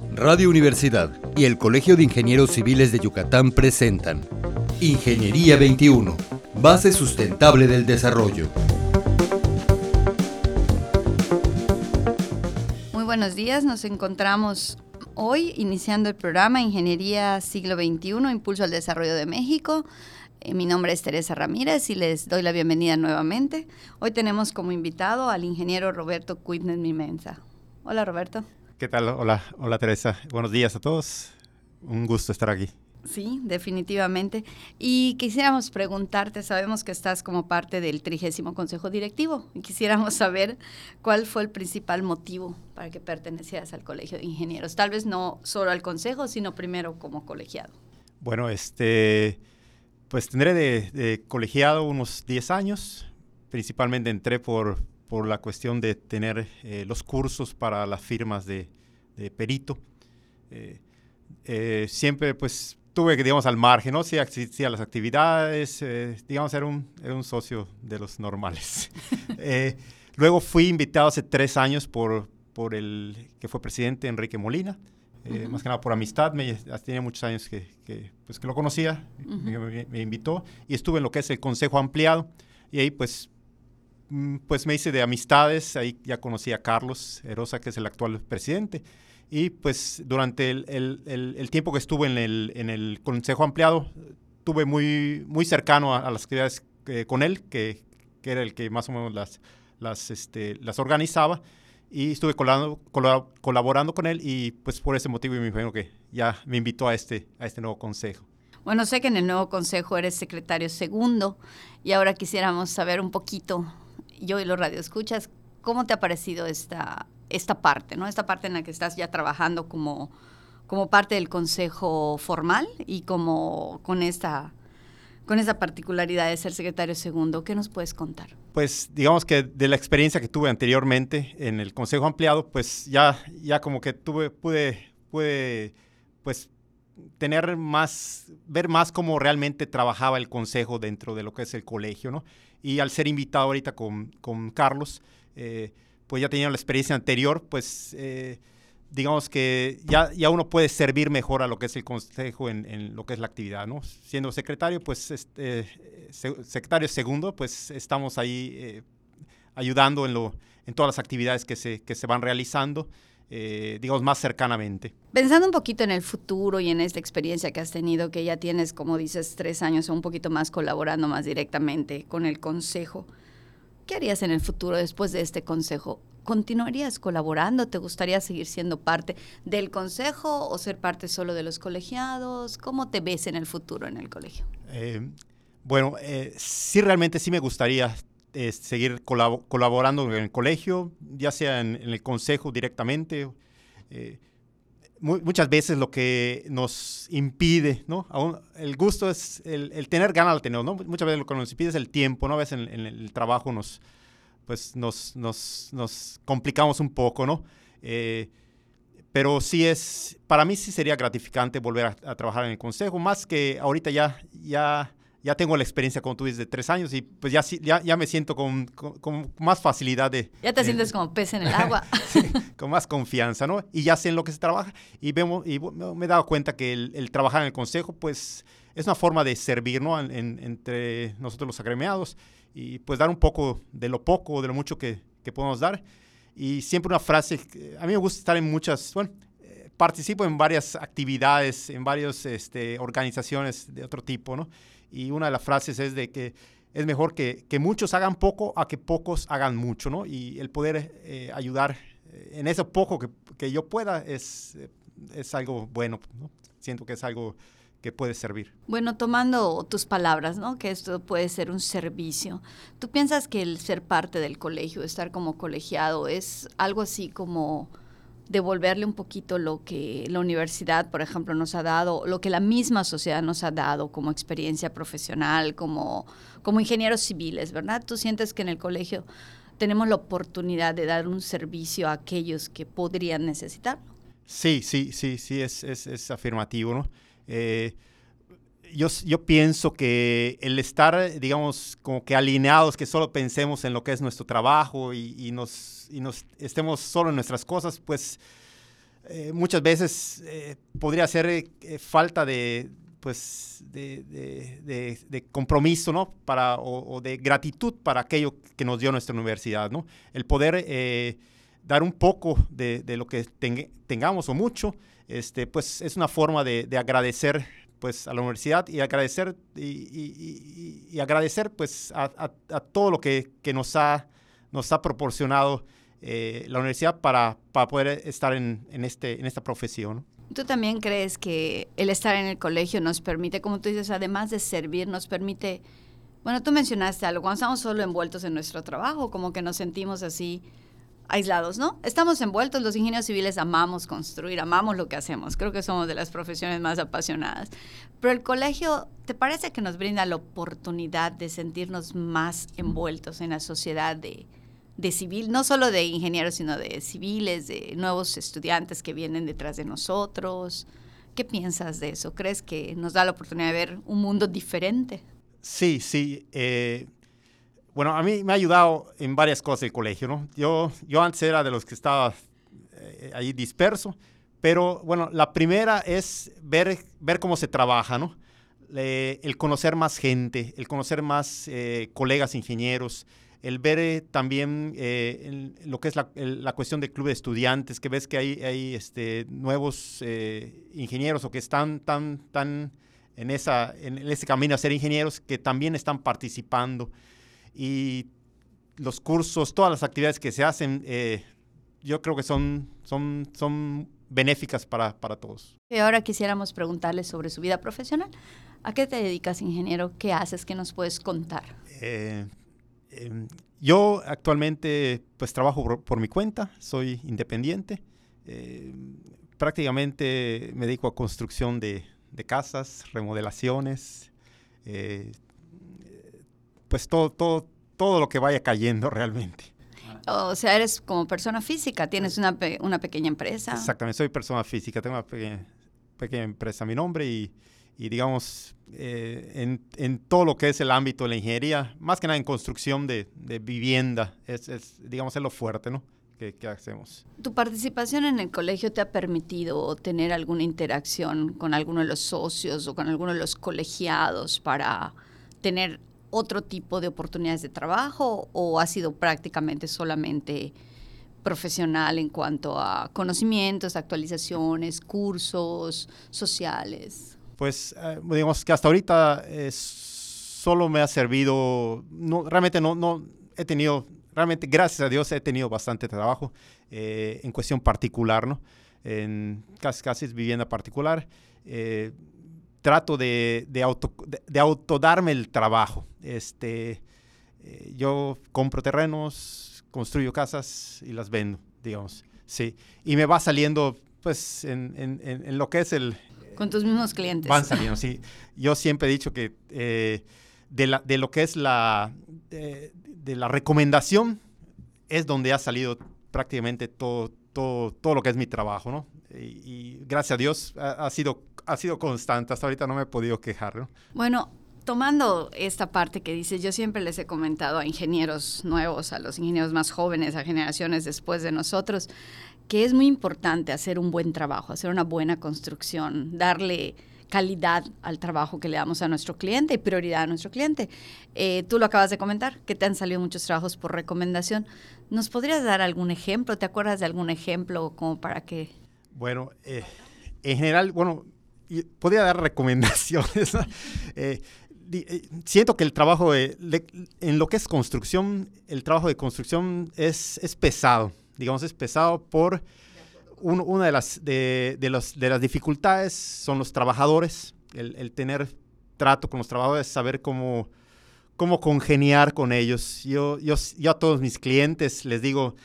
Radio Universidad y el Colegio de Ingenieros Civiles de Yucatán presentan Ingeniería 21, base sustentable del desarrollo. Muy buenos días, nos encontramos hoy iniciando el programa Ingeniería Siglo XXI, Impulso al Desarrollo de México. Eh, mi nombre es Teresa Ramírez y les doy la bienvenida nuevamente. Hoy tenemos como invitado al ingeniero Roberto Cuitnes Mimensa. Hola Roberto. ¿Qué tal? Hola, hola Teresa. Buenos días a todos. Un gusto estar aquí. Sí, definitivamente. Y quisiéramos preguntarte, sabemos que estás como parte del trigésimo Consejo Directivo, y quisiéramos saber cuál fue el principal motivo para que pertenecieras al Colegio de Ingenieros. Tal vez no solo al Consejo, sino primero como colegiado. Bueno, este, pues tendré de, colegiado unos 10 años. Principalmente entré por, por la cuestión de tener eh, los cursos para las firmas de, perito. Eh, eh, siempre pues tuve, digamos, al margen, ¿no? Sí existían las actividades, digamos, era un, era un socio de los normales. luego fui invitado hace tres años por, por el que fue presidente Enrique Molina, más que nada por amistad, me, tenía muchos años que, que, pues, que lo conocía, me, me, invitó y estuve en lo que es el Consejo Ampliado y ahí pues pues me hice de amistades, ahí ya conocí a Carlos Erosa, que es el actual presidente. Y pues durante el, tiempo que estuve en el, en el Consejo Ampliado, tuve muy, muy cercano a, las actividades eh, con él, que, que, era el que más o menos las, las, este, las organizaba. Y estuve colaborando, colaborando con él y pues por ese motivo me imagino que ya me invitó a este, a este nuevo consejo. Bueno, sé que en el nuevo consejo eres secretario segundo y ahora quisiéramos saber un poquito yo y los radioescuchas, ¿cómo te ha parecido esta, esta parte, ¿no? Esta parte en la que estás ya trabajando como, como parte del consejo formal y como con esta, con esa particularidad de ser secretario segundo. ¿Qué nos puedes contar? Pues digamos que de la experiencia que tuve anteriormente en el consejo ampliado, pues ya, ya como que tuve, pude, pude pues tener más, ver más cómo realmente trabajaba el consejo dentro de lo que es el colegio, ¿no? Y al ser invitado ahorita con, con Carlos, eh, pues ya tenía la experiencia anterior, pues eh, digamos que ya, ya uno puede servir mejor a lo que es el consejo en, en lo que es la actividad, ¿no? Siendo secretario, pues este, secretario segundo, pues estamos ahí eh, ayudando en, lo, en todas las actividades que se, que se van realizando. Eh, digamos, más cercanamente. Pensando un poquito en el futuro y en esta experiencia que has tenido, que ya tienes, como dices, tres años o un poquito más colaborando más directamente con el Consejo, ¿qué harías en el futuro después de este Consejo? ¿Continuarías colaborando? ¿Te gustaría seguir siendo parte del Consejo o ser parte solo de los colegiados? ¿Cómo te ves en el futuro en el colegio? Eh, bueno, eh, sí, realmente sí me gustaría seguir colaborando en el colegio, ya sea en, el consejo directamente. Eh, muchas veces lo que nos impide, ¿no? el gusto es el, tener ganas de tener, ¿no? Muchas veces lo que nos impide es el tiempo, ¿no? A veces en, el trabajo nos, pues nos, nos, nos complicamos un poco, ¿no? Eh, pero sí es, para mí sí sería gratificante volver a, a, trabajar en el consejo, más que ahorita ya, ya ya tengo la experiencia, como tú dices, de tres años y pues ya, ya, ya me siento con, con, más facilidad de... Ya te sientes como pez en el agua. con más confianza, ¿no? Y ya sé en lo que se trabaja y, vemos, y me he dado cuenta que el, trabajar en el consejo, pues es una forma de servir, ¿no? entre nosotros los agremiados y pues dar un poco de lo poco, de lo mucho que, que podemos dar. Y siempre una frase, a mí me gusta estar en muchas, bueno, eh, participo en varias actividades, en varias este, organizaciones de otro tipo, ¿no? Y una de las frases es de que es mejor que, que muchos hagan poco a que pocos hagan mucho, ¿no? Y el poder eh, ayudar eh, en eso poco que, que yo pueda es, eh, es algo bueno, ¿no? Siento que es algo que puede servir. Bueno, tomando tus palabras, ¿no? Que esto puede ser un servicio. ¿Tú piensas que el ser parte del colegio, estar como colegiado, es algo así como devolverle un poquito lo que la universidad, por ejemplo, nos ha dado, lo que la misma sociedad nos ha dado como experiencia profesional, como, como ingenieros civiles, ¿verdad? ¿Tú sientes que en el colegio tenemos la oportunidad de dar un servicio a aquellos que podrían necesitarlo? Sí, sí, sí, sí, es, es, es afirmativo, ¿no? Eh, yo, pienso que el estar, digamos, como que alineados, que solo pensemos en lo que es nuestro trabajo y, y nos, estemos solo en nuestras cosas, pues eh, muchas veces eh, podría ser eh, falta de, pues, de, compromiso, ¿no? Para, o, de gratitud para aquello que nos dio nuestra universidad, ¿no? El poder dar un poco de, lo que tengamos o mucho, este, pues es una forma de, agradecer pues a la universidad y agradecer y, agradecer pues a, todo lo que, que, nos ha nos ha proporcionado eh, la universidad para, para poder estar en, en, este, en esta profesión. ¿Tú también crees que el estar en el colegio nos permite, como tú dices, además de servir, nos permite, bueno, tú mencionaste algo, cuando estamos solo envueltos en nuestro trabajo, como que nos sentimos así aislados, ¿no? Estamos envueltos, los ingenieros civiles amamos construir, amamos lo que hacemos, creo que somos de las profesiones más apasionadas, pero el colegio, ¿te parece que nos brinda la oportunidad de sentirnos más envueltos en la sociedad de de civil, no solo de ingenieros, sino de civiles, de nuevos estudiantes que vienen detrás de nosotros. ¿Qué piensas de eso? ¿Crees que nos da la oportunidad de ver un mundo diferente? Sí, sí. Eh, bueno, a mí me ha ayudado en varias cosas el colegio, ¿no? Yo, yo antes era de los que estaba eh, ahí disperso, pero bueno, la primera es ver, ver cómo se trabaja, ¿no? el conocer más gente, el conocer más eh, colegas ingenieros, el ver eh, también eh, lo que es la, cuestión del club de estudiantes, que ves que hay, hay este, nuevos ingenieros o que están tan, tan en, esa, en ese camino a ser ingenieros que también están participando. Y los cursos, todas las actividades que se hacen, yo creo que son, son, son benéficas para, para todos. Y ahora quisiéramos preguntarle sobre su vida profesional. ¿A qué te dedicas, ingeniero? ¿Qué haces? ¿Qué nos puedes contar? Em, yo actualmente pues trabajo por, mi cuenta, soy independiente. Em, prácticamente me dedico a construcción de, casas, remodelaciones, eh, pues todo, todo, todo lo que vaya cayendo realmente. O sea, eres como persona física, tienes una, una pequeña empresa. Exactamente, soy persona física, tengo una pequeña, pequeña empresa a mi nombre y, y digamos, eh, en, en, todo lo que es el ámbito de la ingeniería, más que nada en construcción de, de vivienda, es, es, digamos, es lo fuerte, ¿no? Que, que, hacemos. ¿Tu participación en el colegio te ha permitido tener alguna interacción con alguno de los socios o con alguno de los colegiados para tener otro tipo de oportunidades de trabajo o ha sido prácticamente solamente profesional en cuanto a conocimientos, actualizaciones, cursos sociales? pues eh, digamos que hasta ahorita eh, solo me ha servido, no, realmente no, no he tenido, realmente gracias a Dios he tenido bastante trabajo eh, en cuestión particular, ¿no? En casi, casi vivienda particular. Trato de, de, auto, de, autodarme el trabajo. Este, yo compro terrenos, construyo casas y las vendo, digamos. Sí. Y me va saliendo, pues, en, en, en lo que es el, con tus mismos clientes. Van saliendo, sí. Yo siempre he dicho que eh, de, la, de, lo que es la, de, la recomendación es donde ha salido prácticamente todo, todo, todo lo que es mi trabajo, ¿no? Y, gracias a Dios ha, sido, ha sido constante. Hasta ahorita no me he podido quejar, ¿no? Bueno, tomando esta parte que dices, yo siempre les he comentado a ingenieros nuevos, a los ingenieros más jóvenes, a generaciones después de nosotros, que es muy importante hacer un buen trabajo, hacer una buena construcción, darle calidad al trabajo que le damos a nuestro cliente y prioridad a nuestro cliente. Eh, tú lo acabas de comentar, que te han salido muchos trabajos por recomendación. ¿Nos podrías dar algún ejemplo? ¿Te acuerdas de algún ejemplo como para que... Bueno, eh, en general, bueno, podría dar recomendaciones. Eh, siento que el trabajo en lo que es construcción, el trabajo de construcción es, es pesado digamos, es pesado por una de las, de, los, de las dificultades son los trabajadores, el, tener trato con los trabajadores, saber cómo, cómo congeniar con ellos. Yo, yo, yo a todos mis clientes les digo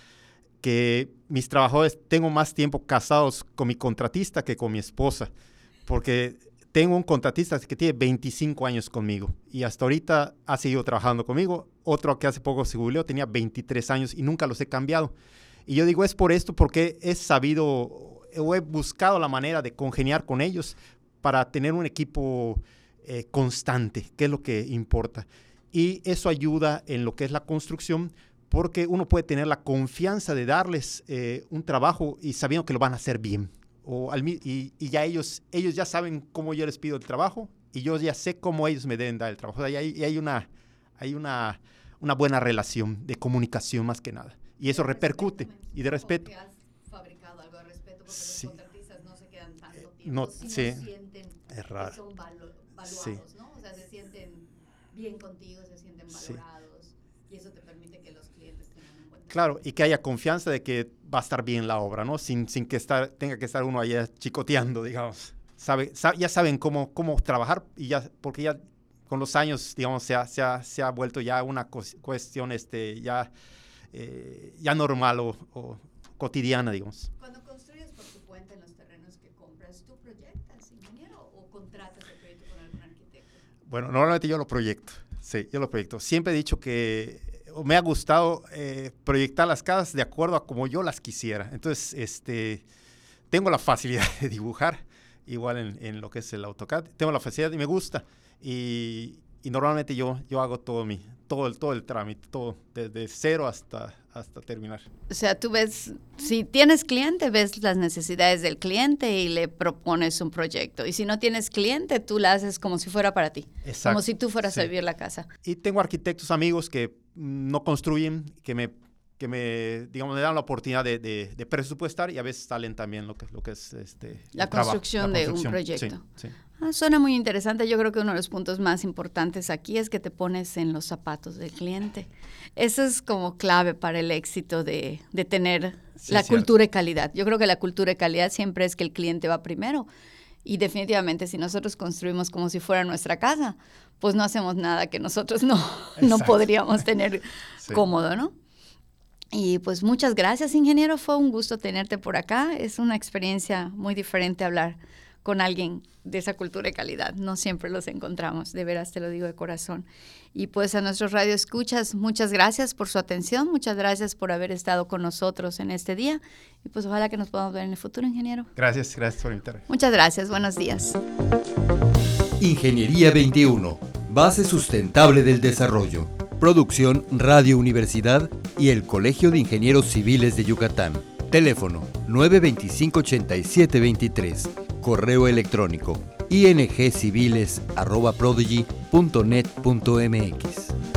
que mis trabajadores tengo más tiempo casados con mi contratista que con mi esposa, porque tengo un contratista que tiene 25 años conmigo y hasta ahorita ha seguido trabajando conmigo. Otro que hace poco se jubiló tenía 23 años y nunca los he cambiado. Y yo digo, es por esto, porque he sabido o he buscado la manera de congeniar con ellos para tener un equipo eh, constante, que es lo que importa. Y eso ayuda en lo que es la construcción, porque uno puede tener la confianza de darles eh, un trabajo y sabiendo que lo van a hacer bien. O y, ya ellos, ellos ya saben cómo yo les pido el trabajo y yo ya sé cómo ellos me deben dar el trabajo. y hay, hay, una, hay una, una, buena relación de comunicación más que nada. Y eso repercute y de respeto. Has fabricado algo de respeto porque sí. los contratistas no se quedan tanto eh, tiempo no, si sí. sienten es raro. que son valo valuados, sí. ¿no? O sea, se sienten bien contigo, se sienten valorados y eso te permite que los clientes tengan un buen Claro, y que haya confianza de que va a estar bien la obra, ¿no? Sin, sin que estar, tenga que estar uno allá chicoteando, digamos. Sabe, sabe, ya saben cómo, cómo trabajar y ya, porque ya con los años, digamos, se ha, se ha, se ha vuelto ya una cuestión este, ya, eh, ya normal o, o, cotidiana, digamos. Cuando construyes por tu cuenta en los terrenos que compras, ¿tú proyectas, ingeniero, o contratas el proyecto con algún arquitecto? Bueno, normalmente yo lo proyecto, sí, yo lo proyecto. Siempre he dicho que me ha gustado eh, proyectar las casas de acuerdo a como yo las quisiera. Entonces, este, tengo la facilidad de dibujar, igual en, en, lo que es el AutoCAD. Tengo la facilidad y me gusta. Y, y normalmente yo, yo hago todo, mi, todo, el, todo el trámite, todo, desde cero hasta, hasta terminar. O sea, tú ves, si tienes cliente, ves las necesidades del cliente y le propones un proyecto. Y si no tienes cliente, tú la haces como si fuera para ti. Exacto. Como si tú fueras Sí. a vivir la casa. Y tengo arquitectos amigos que no construyen, que me, que me, digamos, me dan la oportunidad de, de- de presupuestar y a veces salen también lo que, lo que es este, La el trabajo, construcción de un construcción. proyecto. Sí, sí. Ah, suena muy interesante. Yo creo que uno de los puntos más importantes aquí es que te pones en los zapatos del cliente. Eso es como clave para el éxito de, de tener Sí, la cultura de calidad. Yo creo que la cultura de calidad siempre es que el cliente va primero. Y definitivamente si nosotros construimos como si fuera nuestra casa, pues no hacemos nada que nosotros no, no podríamos tener Sí. cómodo, ¿no? Y pues muchas gracias, ingeniero. Fue un gusto tenerte por acá. Es una experiencia muy diferente hablar con alguien de esa cultura de calidad. No siempre los encontramos, de veras te lo digo de corazón. Y pues a nuestros radio escuchas, muchas gracias por su atención, muchas gracias por haber estado con nosotros en este día. Y pues ojalá que nos podamos ver en el futuro, ingeniero. Gracias, gracias por invitarme. Muchas gracias, buenos días. Ingeniería 21, base sustentable del desarrollo. Producción Radio Universidad y el Colegio de Ingenieros Civiles de Yucatán. Teléfono 925-8723. Correo electrónico ingciviles.prodigy.net.mx.